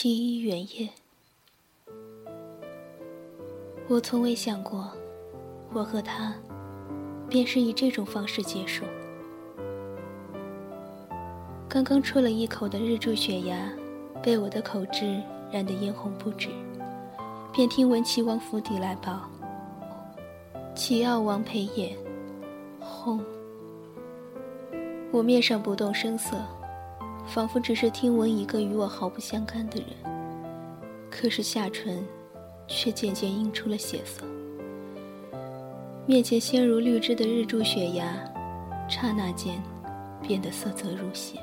七一元夜，我从未想过，我和他便是以这种方式结束。刚刚啜了一口的日柱雪芽，被我的口汁染得嫣红不止，便听闻齐王府邸来报：齐奥王裴也，轰！我面上不动声色。仿佛只是听闻一个与我毫不相干的人，可是下唇却渐渐映出了血色。面前鲜如绿枝的日柱雪芽，刹那间变得色泽如血。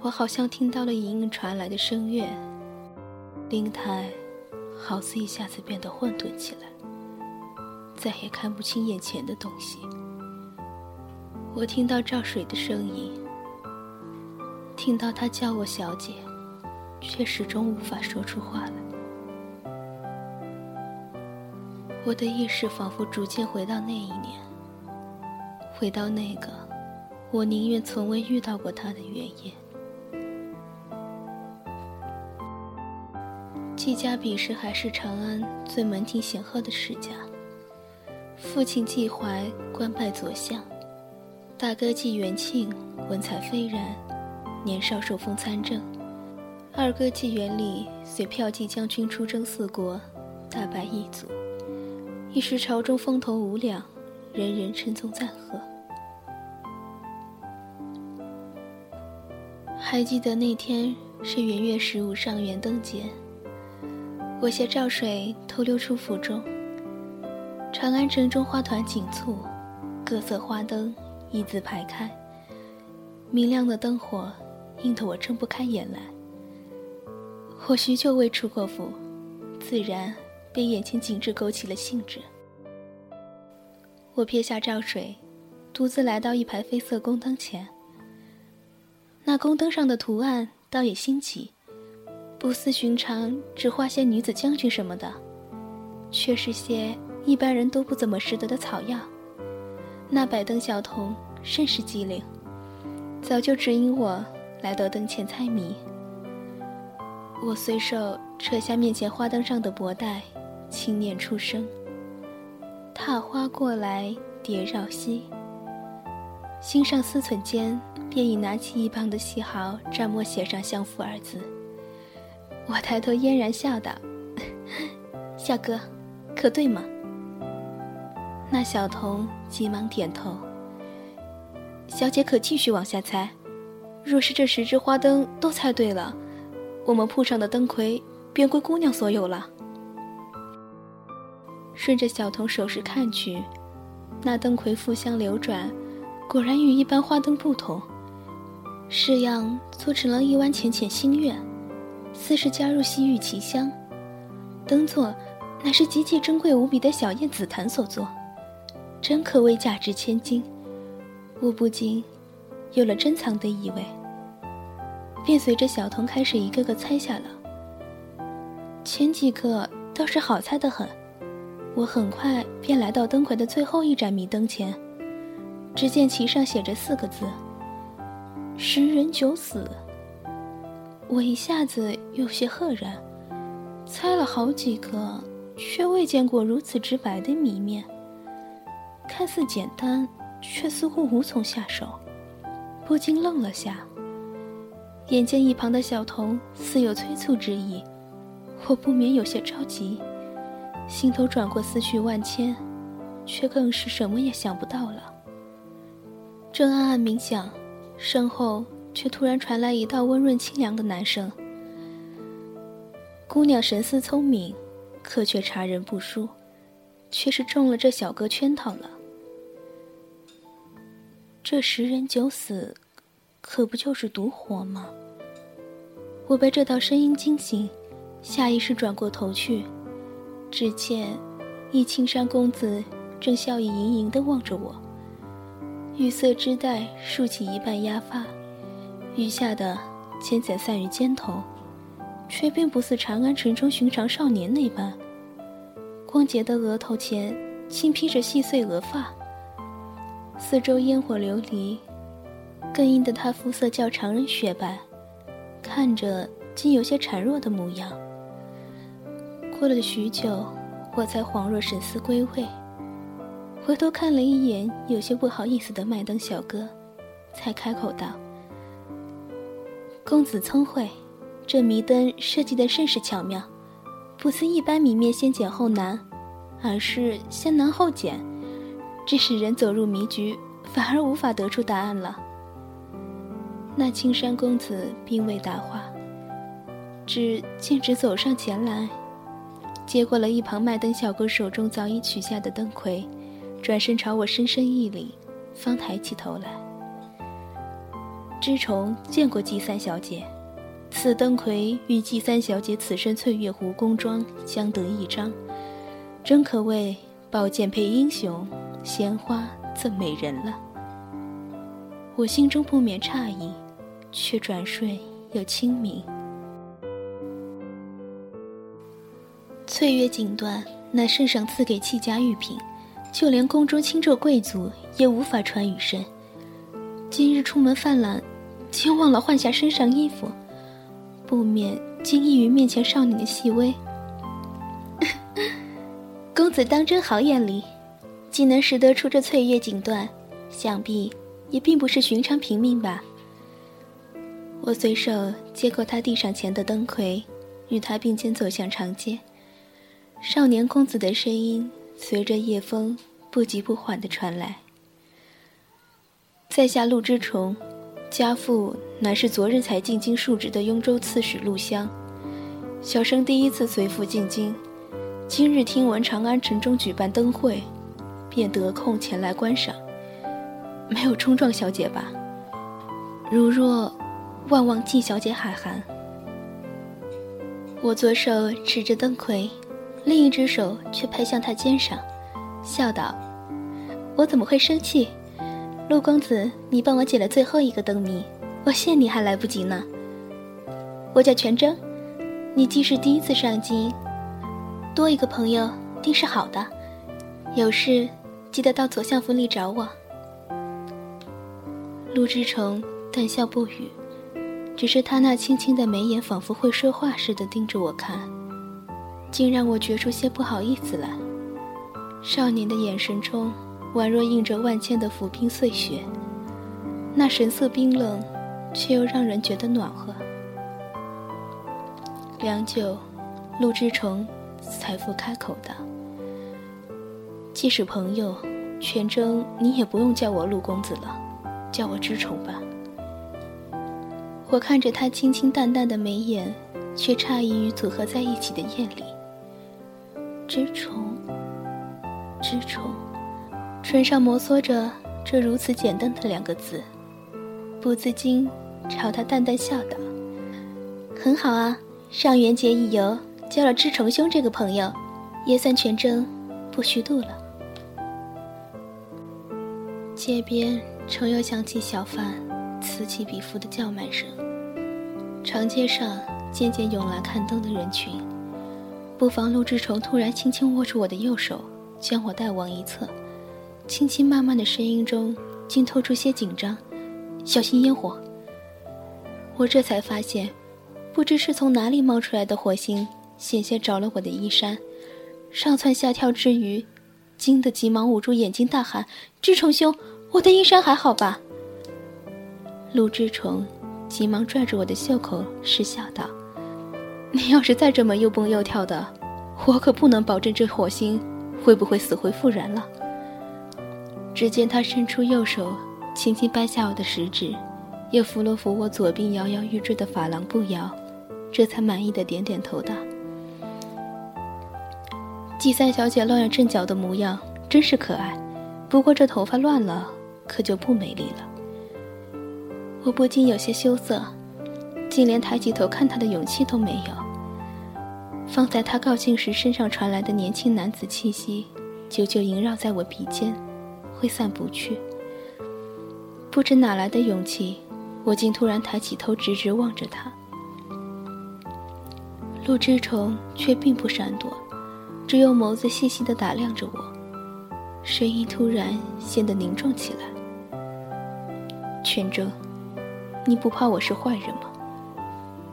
我好像听到了隐隐传来的声乐，灵台好似一下子变得混沌起来，再也看不清眼前的东西。我听到照水的声音。听到他叫我小姐，却始终无法说出话来。我的意识仿佛逐渐回到那一年，回到那个我宁愿从未遇到过他的原野。季家彼时还是长安最门庭显赫的世家，父亲季怀官拜左相，大哥季元庆文采斐然。年少受封参政，二哥纪元礼随骠骑将军出征四国，大败异族，一时朝中风头无两，人人称颂赞贺。还记得那天是元月十五上元灯节，我携赵水偷溜出府中。长安城中花团锦簇，各色花灯一字排开，明亮的灯火。映得我睁不开眼来。我许久未出过府，自然被眼前景致勾起了兴致。我撇下照水，独自来到一排绯色宫灯前。那宫灯上的图案倒也新奇，不似寻常只画些女子将军什么的，却是些一般人都不怎么识得的草药。那百灯小童甚是机灵，早就指引我。来到灯前猜谜，我随手扯下面前花灯上的薄带，轻念出声：“踏花过来蝶绕膝。”心上思忖间，便已拿起一旁的细毫，蘸墨写上“相夫”二字。我抬头嫣然笑道：“ 小哥，可对吗？”那小童急忙点头：“小姐可继续往下猜。”若是这十只花灯都猜对了，我们铺上的灯魁便归姑娘所有了。顺着小童手势看去，那灯魁复香流转，果然与一般花灯不同，式样做成了一弯浅浅星月，似是加入西域奇香。灯座乃是极其珍贵无比的小燕紫檀所做，真可谓价值千金。我不禁。有了珍藏的意味，便随着小童开始一个个猜下了。前几个倒是好猜的很，我很快便来到灯魁的最后一盏迷灯前，只见其上写着四个字：“十人九死。”我一下子有些赫然，猜了好几个，却未见过如此直白的谜面。看似简单，却似乎无从下手。不禁愣了下，眼见一旁的小童似有催促之意，我不免有些着急，心头转过思绪万千，却更是什么也想不到了。正暗暗冥想，身后却突然传来一道温润清凉的男声：“姑娘神思聪明，可却察人不淑，却是中了这小哥圈套了。”这十人九死，可不就是毒火吗？我被这道声音惊醒，下意识转过头去，只见一青山公子正笑意盈盈地望着我，玉色织带竖起一半压发，余下的浅浅散于肩头，却并不似长安城中寻常少年那般，光洁的额头前轻披着细碎额发。四周烟火流离，更映得他肤色较常人雪白，看着竟有些孱弱的模样。过了许久，我才恍若神思归位，回头看了一眼有些不好意思的麦登小哥，才开口道：“公子聪慧，这迷灯设计的甚是巧妙，不似一般谜面先简后难，而是先难后简，致使人走入迷局，反而无法得出答案了。”那青山公子并未答话，只径直走上前来，接过了一旁麦登小哥手中早已取下的灯魁，转身朝我深深一礼，方抬起头来。知虫见过季三小姐，此灯魁与季三小姐此身翠月湖宫装相得益彰，真可谓宝剑配英雄，鲜花赠美人了。我心中不免诧异。却转瞬又清明。翠月锦缎，乃圣上赐给戚家玉品，就连宫中清胄贵族也无法穿与身。今日出门犯懒，竟忘了换下身上衣服，不免惊异于面前少女的细微。公子当真好眼力，既能识得出这翠月锦缎，想必也并不是寻常平民吧。我随手接过他递上前的灯魁，与他并肩走向长街。少年公子的声音随着夜风不急不缓地传来：“在下陆之虫，家父乃是昨日才进京述职的雍州刺史陆湘。小生第一次随父进京，今日听闻长安城中举办灯会，便得空前来观赏。没有冲撞小姐吧？如若……”万望季小姐海涵。我左手持着灯魁，另一只手却拍向他肩上，笑道：“我怎么会生气？陆公子，你帮我解了最后一个灯谜，我谢你还来不及呢。我叫全真，你既是第一次上京，多一个朋友定是好的。有事记得到左相府里找我。”陆之成淡笑不语。只是他那轻轻的眉眼，仿佛会说话似的盯着我看，竟让我觉出些不好意思来。少年的眼神中，宛若映着万千的浮冰碎雪，那神色冰冷，却又让人觉得暖和。良久，陆之虫才复开口道：“即使朋友，全真你也不用叫我陆公子了，叫我之虫吧。”我看着他清清淡淡的眉眼，却诧异于组合在一起的艳丽。知虫，知虫，唇上摩挲着这如此简单的两个字，不自禁朝他淡淡笑道：“很好啊，上元节一游，交了知虫兄这个朋友，也算全真不虚度了。”街边重又响起小贩此起彼伏的叫卖声。长街上渐渐涌来看灯的人群，不妨陆志崇突然轻轻握住我的右手，将我带往一侧，轻轻慢慢的声音中竟透出些紧张：“小心烟火。”我这才发现，不知是从哪里冒出来的火星，险些着了我的衣衫，上蹿下跳之余，惊得急忙捂住眼睛大喊：“志崇兄，我的衣衫还好吧？”陆志崇。急忙拽住我的袖口，失笑道：“你要是再这么又蹦又跳的，我可不能保证这火星会不会死灰复燃了。”只见他伸出右手，轻轻掰下我的食指，又扶了扶我左鬓摇摇欲坠的发廊步摇，这才满意的点点头道：“季三小姐乱了阵脚的模样真是可爱，不过这头发乱了，可就不美丽了。”我不禁有些羞涩，竟连抬起头看他的勇气都没有。方才他靠近时，身上传来的年轻男子气息，久久萦绕在我鼻尖，挥散不去。不知哪来的勇气，我竟突然抬起头，直直望着他。陆之虫却并不闪躲，只用眸子细细地打量着我，声音突然显得凝重起来：“全真。”你不怕我是坏人吗？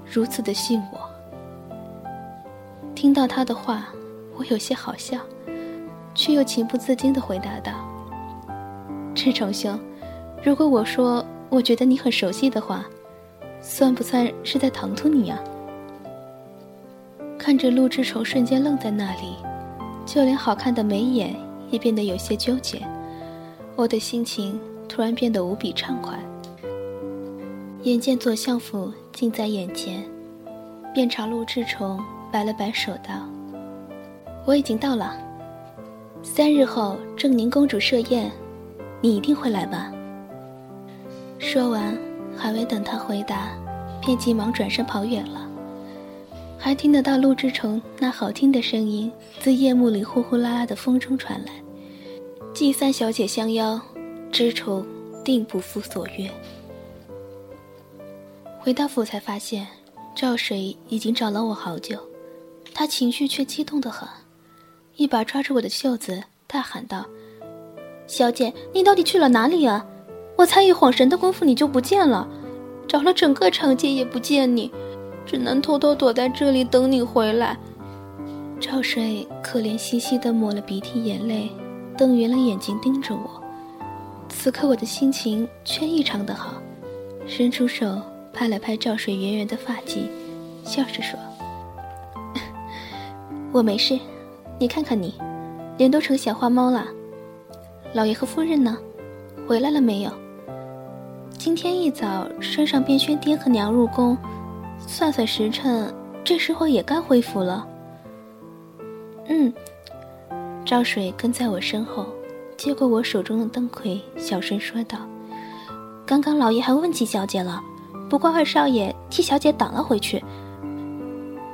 如此的信我。听到他的话，我有些好笑，却又情不自禁地回答道：“志成兄，如果我说我觉得你很熟悉的话，算不算是在唐突你呀？”看着陆志成瞬间愣在那里，就连好看的眉眼也变得有些纠结，我的心情突然变得无比畅快。眼见左相府近在眼前，便朝陆志成。摆了摆手，道：“我已经到了。三日后正宁公主设宴，你一定会来吧？”说完，还未等他回答，便急忙转身跑远了。还听得到陆志成那好听的声音自夜幕里呼呼啦啦的风中传来：“季三小姐相邀，知崇定不负所约。”回到府才发现，赵水已经找了我好久。他情绪却激动得很，一把抓住我的袖子，大喊道：“小姐，你到底去了哪里啊？我才一晃神的功夫，你就不见了，找了整个长街也不见你，只能偷偷躲在这里等你回来。”赵水可怜兮兮地抹了鼻涕眼泪，瞪圆了眼睛盯着我。此刻我的心情却异常的好，伸出手拍了拍赵水圆圆的发髻，笑着说。我没事，你看看你，脸都成小花猫了。老爷和夫人呢？回来了没有？今天一早，山上便宣爹和娘入宫，算算时辰，这时候也该恢复了。嗯，赵水跟在我身后，接过我手中的灯魁，小声说道：“刚刚老爷还问起小姐了，不过二少爷替小姐挡了回去。”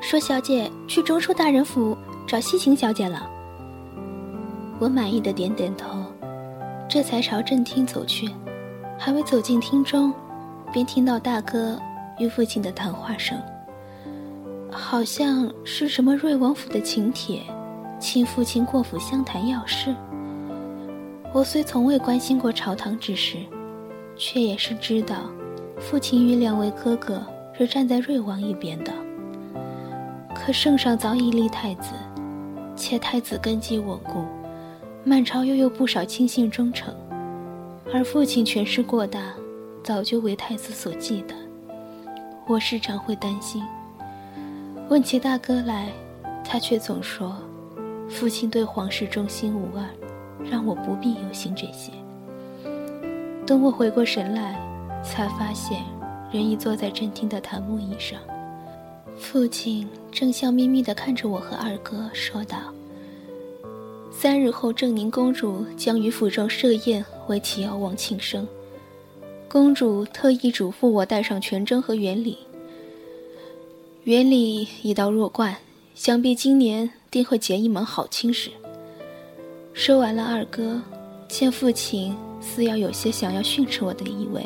说：“小姐去中书大人府找西晴小姐了。”我满意的点点头，这才朝正厅走去。还未走进厅中，便听到大哥与父亲的谈话声，好像是什么瑞王府的请帖，请父亲过府相谈要事。我虽从未关心过朝堂之事，却也是知道，父亲与两位哥哥是站在瑞王一边的。可圣上早已立太子，且太子根基稳固，满朝又有不少亲信忠诚，而父亲权势过大，早就为太子所忌惮。我时常会担心。问起大哥来，他却总说，父亲对皇室忠心无二，让我不必忧心这些。等我回过神来，才发现人已坐在正厅的檀木椅上。父亲正笑眯眯地看着我和二哥，说道：“三日后，正宁公主将于府中设宴，为齐耀王庆生。公主特意嘱咐我带上全真和元礼。元礼已到弱冠，想必今年定会结一门好亲事。”说完了，二哥见父亲似要有些想要训斥我的意味，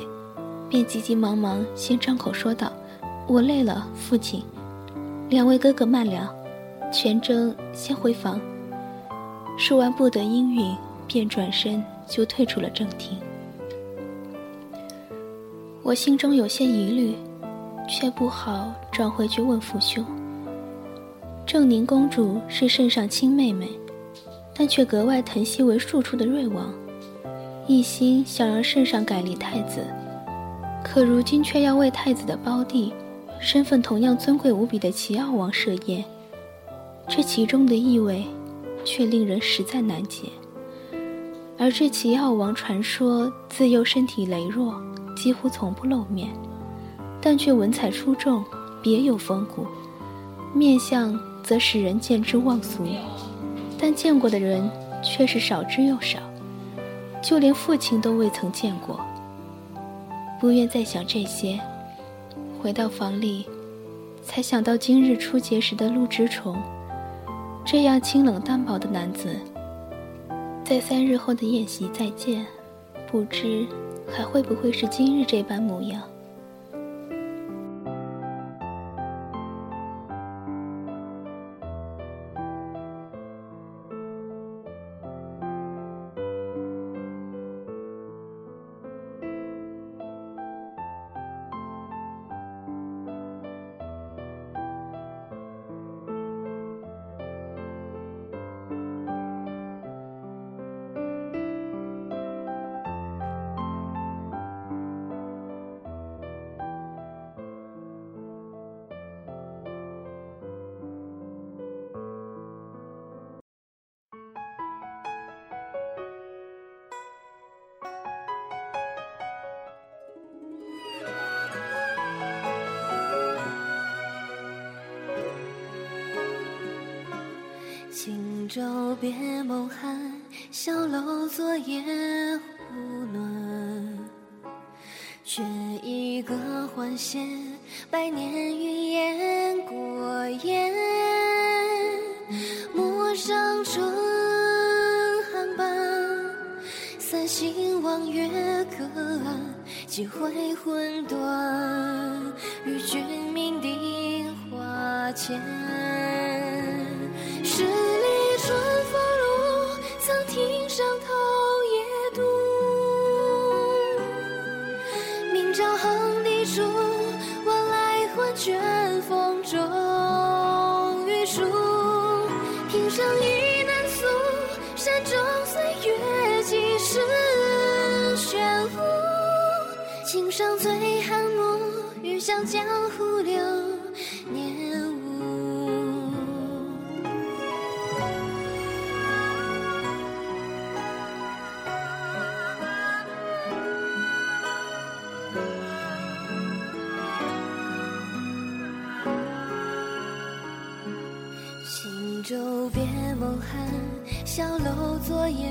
便急急忙忙先张口说道：“我累了，父亲。”两位哥哥慢聊，全真先回房。说完不得应允，便转身就退出了正厅。我心中有些疑虑，却不好转回去问父兄。正宁公主是圣上亲妹妹，但却格外疼惜为庶出的瑞王，一心想让圣上改立太子，可如今却要为太子的胞弟。身份同样尊贵无比的齐奥王设宴，这其中的意味，却令人实在难解。而这齐奥王传说自幼身体羸弱，几乎从不露面，但却文采出众，别有风骨，面相则使人见之忘俗，但见过的人却是少之又少，就连父亲都未曾见过。不愿再想这些。回到房里，才想到今日初结时的陆之虫，这样清冷淡薄的男子，在三日后的宴席再见，不知还会不会是今日这般模样。望月隔岸，几回魂断，与君酩酊花前。上醉寒暮，欲向江湖流年无。轻舟别梦寒，小楼昨夜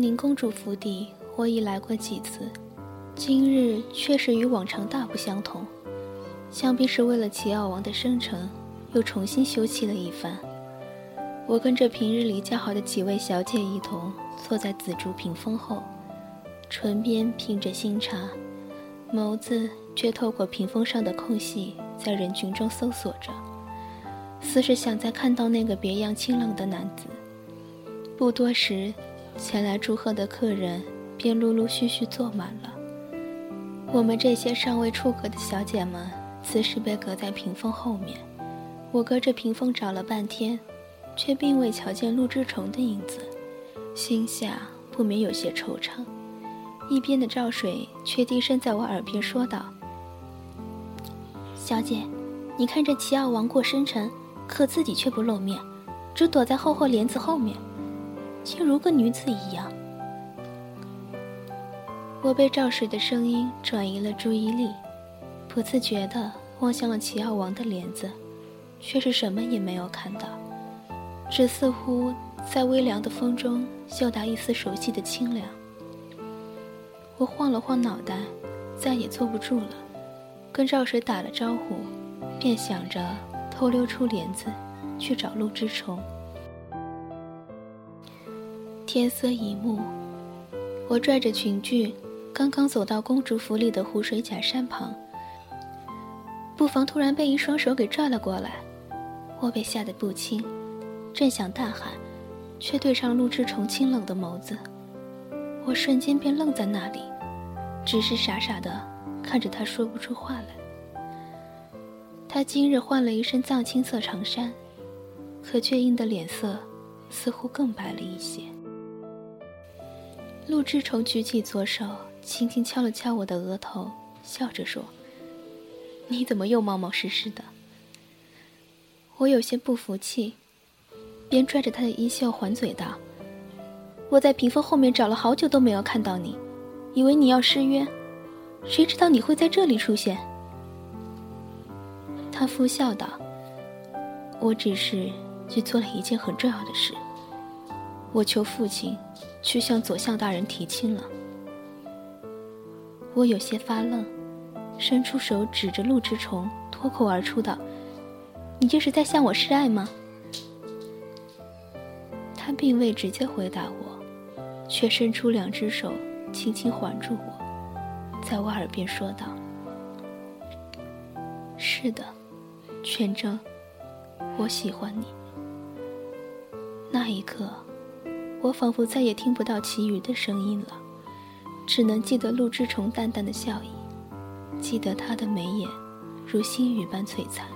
宁公主府邸，我已来过几次，今日确实与往常大不相同，想必是为了齐奥王的生辰，又重新修葺了一番。我跟着平日里较好的几位小姐一同坐在紫竹屏风后，唇边品着新茶，眸子却透过屏风上的空隙在人群中搜索着，似是想再看到那个别样清冷的男子。不多时，前来祝贺的客人便陆陆续续坐满了。我们这些尚未出阁的小姐们，此时被隔在屏风后面。我隔着屏风找了半天，却并未瞧见陆之虫的影子，心下不免有些惆怅。一边的赵水却低声在我耳边说道：“小姐，你看这齐奥王过生辰，可自己却不露面，只躲在厚厚帘子后面。”竟如个女子一样。我被赵水的声音转移了注意力，不自觉地望向了齐奥王的帘子，却是什么也没有看到，只似乎在微凉的风中嗅到一丝熟悉的清凉。我晃了晃脑袋，再也坐不住了，跟赵水打了招呼，便想着偷溜出帘子去找陆之虫。天色已暮，我拽着裙裾刚刚走到公主府里的湖水假山旁，不防突然被一双手给拽了过来，我被吓得不轻，正想大喊，却对上陆之虫清冷的眸子，我瞬间便愣在那里，只是傻傻的看着他，说不出话来。他今日换了一身藏青色长衫，可却映的脸色似乎更白了一些。陆之崇举起左手。轻轻敲了敲我的额头，笑着说：“你怎么又冒冒失失的？”我有些不服气，边拽着他的衣袖还嘴道：“我在屏风后面找了好久都没有看到你，以为你要失约，谁知道你会在这里出现。”他敷笑道：“我只是去做了一件很重要的事，我求父亲去向左相大人提亲了。”我有些发愣，伸出手指着陆之虫，脱口而出道：“你这是在向我示爱吗？”他并未直接回答我，却伸出两只手，轻轻环住我，在我耳边说道：“是的，全真，我喜欢你。”那一刻，我仿佛再也听不到其余的声音了。只能记得陆之虫淡淡的笑意，记得他的眉眼如星雨般璀璨。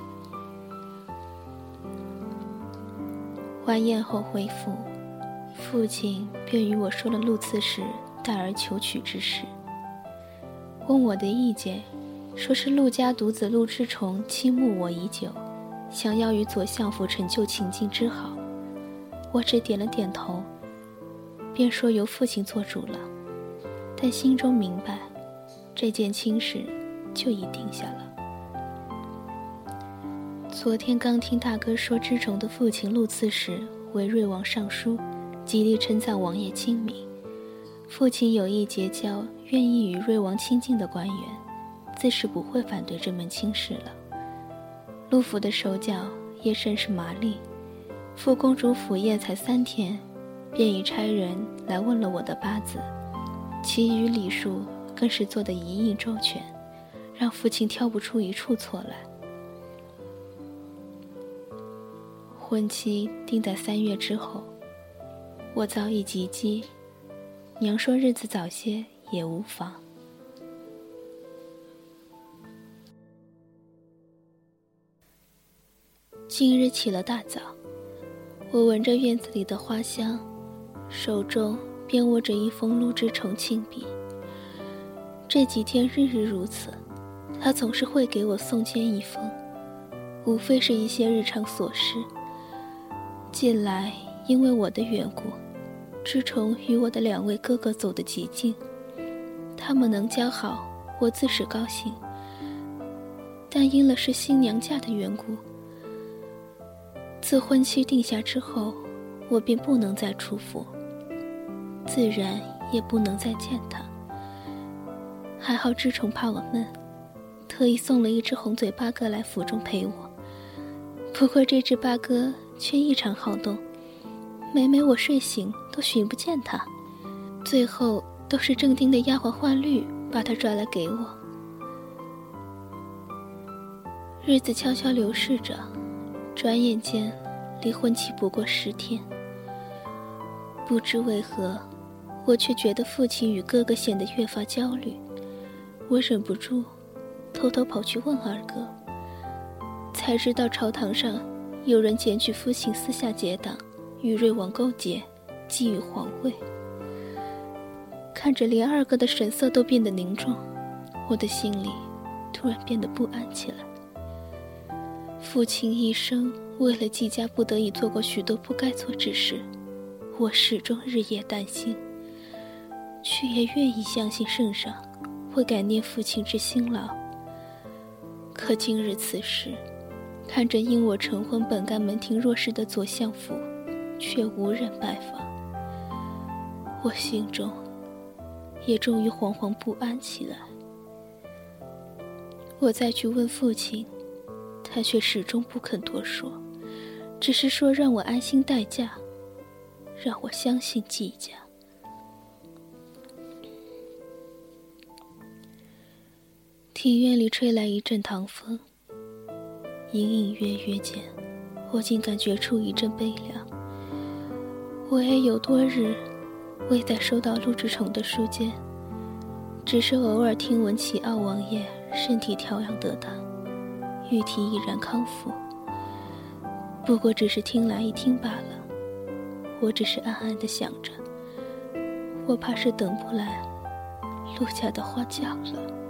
晚宴后回府，父亲便与我说了陆刺史待儿求娶之事，问我的意见，说是陆家独子陆之虫倾慕我已久，想要与左相府成就秦晋之好。我只点了点头，便说由父亲做主了。但心中明白，这件亲事就已定下了。昨天刚听大哥说，知虫的父亲陆刺史为瑞王上书，极力称赞王爷精明。父亲有意结交愿意与瑞王亲近的官员，自是不会反对这门亲事了。陆府的手脚也甚是麻利，副公主府业才三天，便已差人来问了我的八字。其余礼数更是做得一应周全，让父亲挑不出一处错来。婚期定在三月之后，我早已及笄，娘说日子早些也无妨。今日起了大早，我闻着院子里的花香，手中。便握着一封陆之虫亲笔。这几天日日如此，他总是会给我送笺一封，无非是一些日常琐事。近来因为我的缘故，之虫与我的两位哥哥走得极近，他们能交好，我自是高兴。但因了是新娘嫁的缘故，自婚期定下之后，我便不能再出府。自然也不能再见他。还好志宠怕我闷，特意送了一只红嘴八哥来府中陪我。不过这只八哥却异常好动，每每我睡醒都寻不见它，最后都是正丁的丫鬟幻绿把它抓来给我。日子悄悄流逝着，转眼间离婚期不过十天。不知为何。我却觉得父亲与哥哥显得越发焦虑，我忍不住偷偷跑去问二哥，才知道朝堂上有人检举父亲私下结党，与瑞王勾结，觊觎皇位。看着连二哥的神色都变得凝重，我的心里突然变得不安起来。父亲一生为了季家不得已做过许多不该做之事，我始终日夜担心。却也愿意相信圣上会感念父亲之辛劳。可今日此时，看着因我成婚本该门庭若市的左相府，却无人拜访，我心中也终于惶惶不安起来。我再去问父亲，他却始终不肯多说，只是说让我安心待嫁，让我相信季家。庭院里吹来一阵唐风，隐隐约约间，我竟感觉出一阵悲凉。我也有多日未再收到陆志宠的书笺，只是偶尔听闻齐奥王爷身体调养得当，玉体已然康复。不过只是听来一听罢了。我只是暗暗的想着，我怕是等不来陆家的花轿了。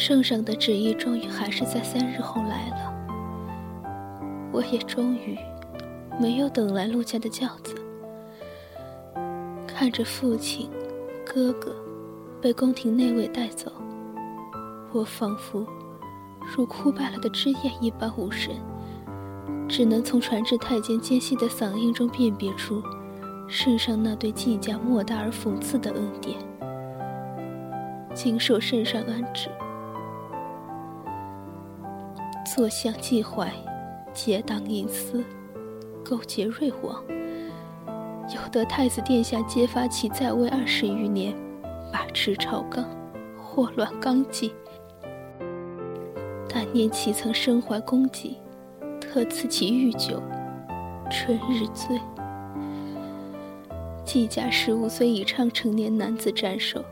圣上的旨意终于还是在三日后来了，我也终于没有等来陆家的轿子。看着父亲、哥哥被宫廷内卫带走，我仿佛如枯败了的枝叶一般无神，只能从传至太监尖细的嗓音中辨别出圣上那对季家莫大而讽刺的恩典。谨受圣上安旨。坐相纪怀，结党营私，勾结瑞王，有得太子殿下揭发其在位二十余年，把持朝纲，祸乱纲纪。但念其曾身怀功绩，特赐其御酒，春日醉。季家十五岁以上成年男子斩首，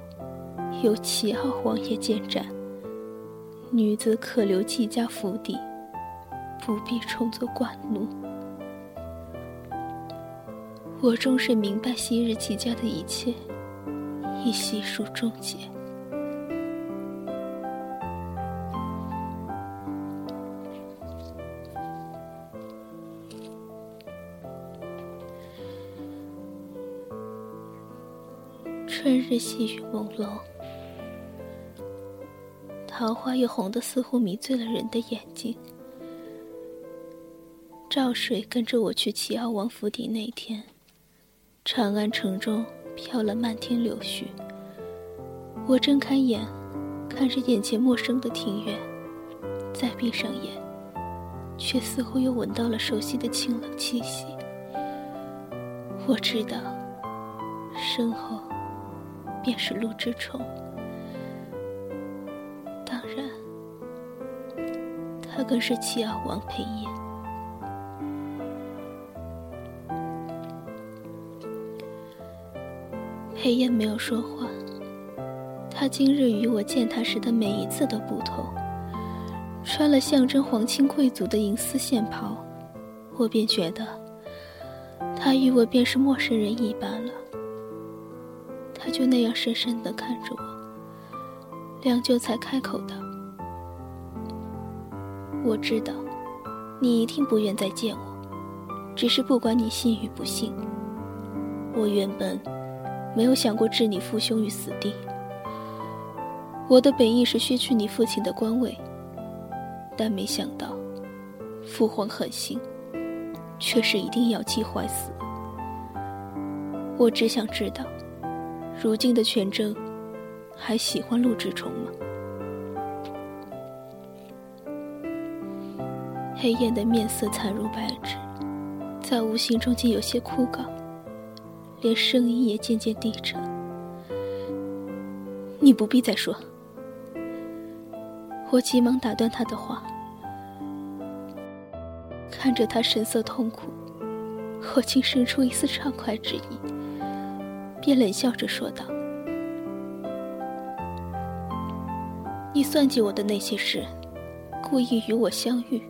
由齐奥王爷监斩。女子可留季家府邸，不必充作官奴。我终是明白昔日季家的一切，已悉数终结。春日细雨朦胧。桃花也红得似乎迷醉了人的眼睛。赵水跟着我去齐奥王府邸那天，长安城中飘了漫天柳絮。我睁开眼，看着眼前陌生的庭院，再闭上眼，却似乎又闻到了熟悉的清冷气息。我知道，身后便是陆之宠。他更是齐奥王裴炎。裴燕没有说话，他今日与我见他时的每一次都不同。穿了象征皇亲贵族的银丝线袍，我便觉得他与我便是陌生人一般了。他就那样深深的看着我，良久才开口道。我知道，你一定不愿再见我。只是不管你信与不信，我原本没有想过置你父兄于死地。我的本意是削去你父亲的官位，但没想到父皇狠心，却是一定要季怀死。我只想知道，如今的权争，还喜欢陆志崇吗？黑燕的面色惨如白纸，在无形中竟有些枯槁，连声音也渐渐低沉。你不必再说。我急忙打断他的话，看着他神色痛苦，我竟生出一丝畅快之意，便冷笑着说道：“你算计我的那些事，故意与我相遇。”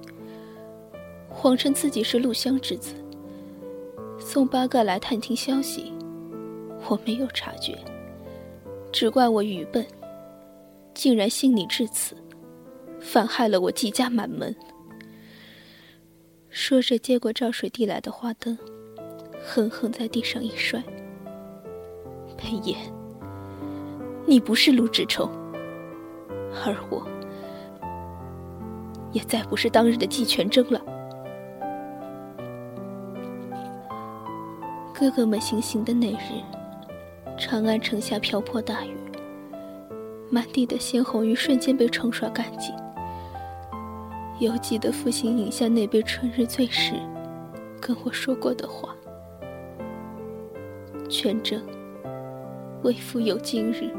谎称自己是陆香之子，送八个来探听消息，我没有察觉，只怪我愚笨，竟然信你至此，反害了我季家满门。说着，接过赵水递来的花灯，狠狠在地上一摔。裴炎，你不是陆志冲，而我，也再不是当日的季全征了。哥哥们行刑的那日，长安城下瓢泼大雨，满地的鲜红鱼瞬间被冲刷干净。犹记得父亲饮下那杯春日醉时，跟我说过的话：全真，为父有今日，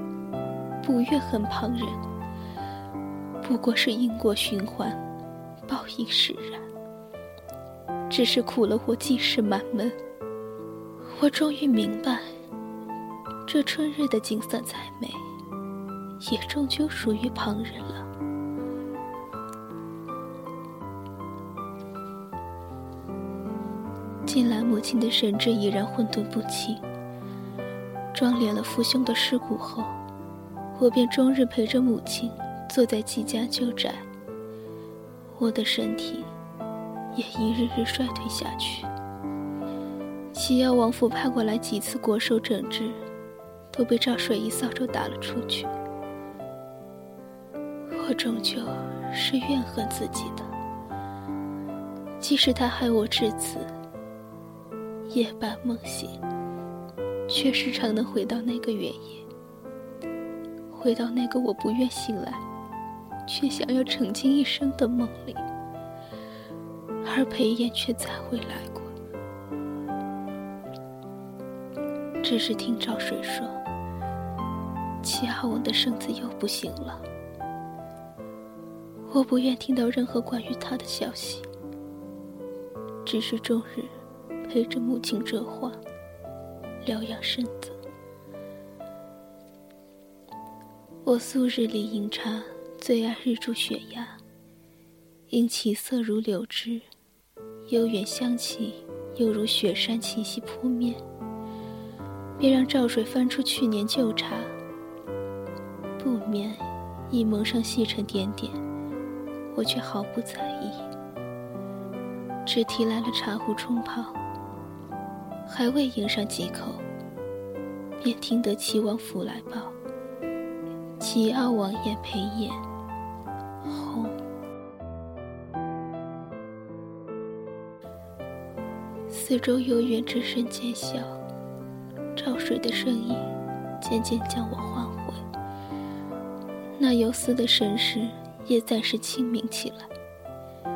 不怨恨旁人。不过是因果循环，报应使然。只是苦了我济世满门，我终于明白，这春日的景色再美，也终究属于旁人了。近来母亲的神志已然混沌不清，装殓了父兄的尸骨后，我便终日陪着母亲坐在季家旧宅。我的身体也一日日衰退下去。齐耀王府派过来几次国手整治，都被赵水一扫帚打了出去。我终究是怨恨自己的，即使他害我至此。夜半梦醒，却时常能回到那个原野，回到那个我不愿醒来，却想要沉浸一生的梦里。而裴炎却再未来过。只是听赵水说，齐阿王的身子又不行了。我不愿听到任何关于他的消息，只是终日。陪着母亲折花，疗养身子。我素日里饮茶，最爱日柱雪芽，因其色如柳枝，悠远香气又如雪山气息扑面，便让赵水翻出去年旧茶，不免已蒙上细尘点点，我却毫不在意，只提来了茶壶冲泡。还未饮上几口，便听得齐王府来报：齐阿王爷陪宴，轰！四周游园之声渐小，赵水的声音渐渐将我唤回，那游丝的神识也暂时清明起来。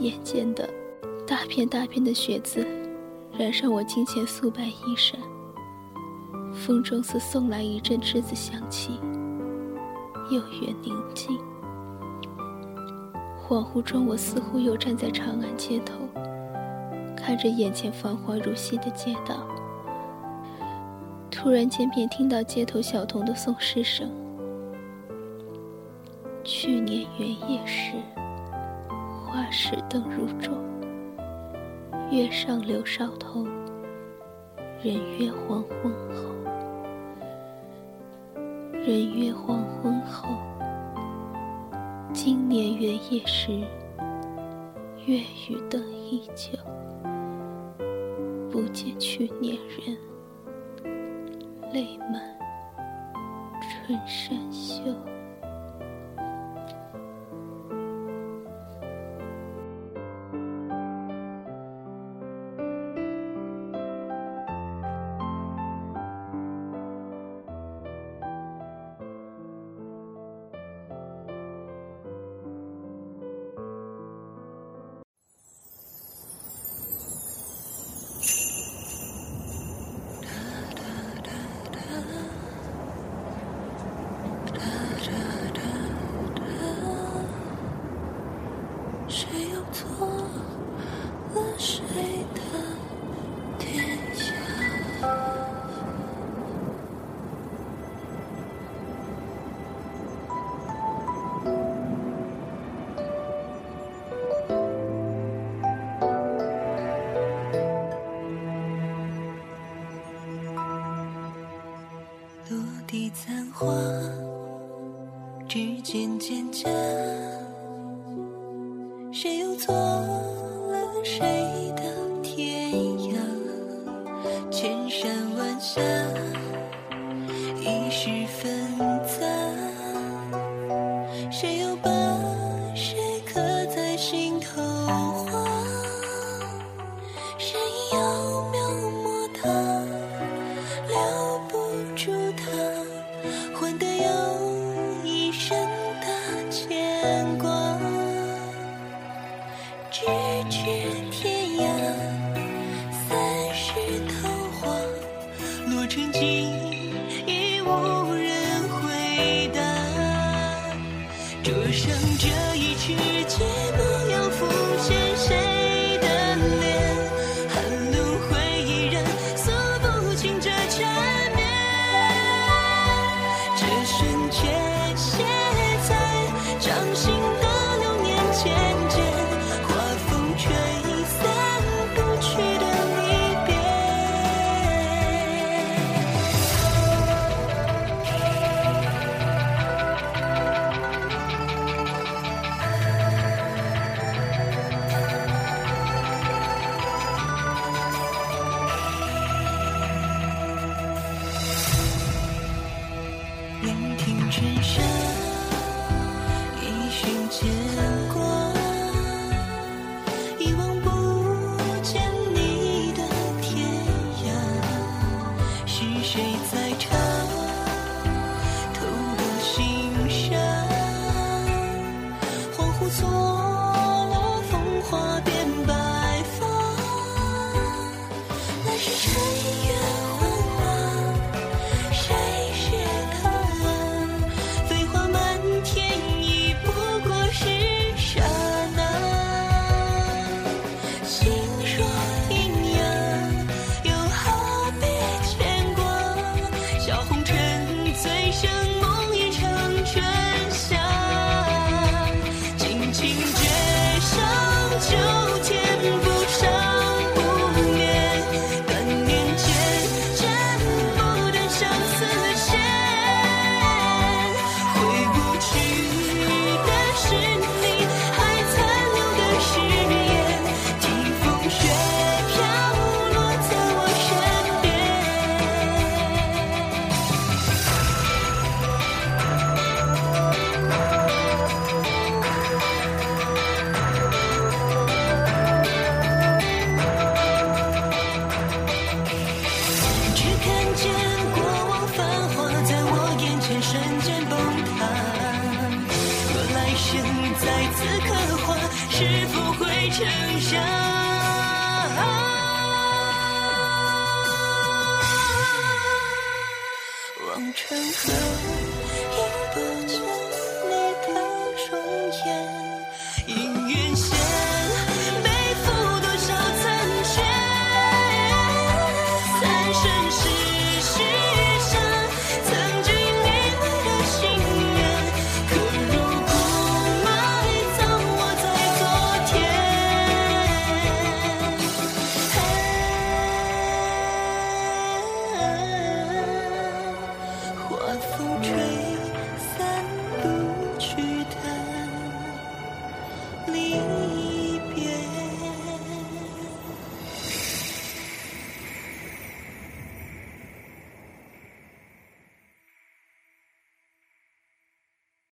眼见的，大片大片的血渍。染上我金钱素白衣衫，风中似送来一阵栀子香气，又远宁静。恍惚中，我似乎又站在长安街头，看着眼前繁华如昔的街道。突然间，便听到街头小童的诵诗声：“去年元夜时，花市灯如昼。”月上柳梢头，人约黄昏后。人约黄昏后，今年元夜时，月与灯依旧，不见去年人，泪满春衫袖。渐渐渐。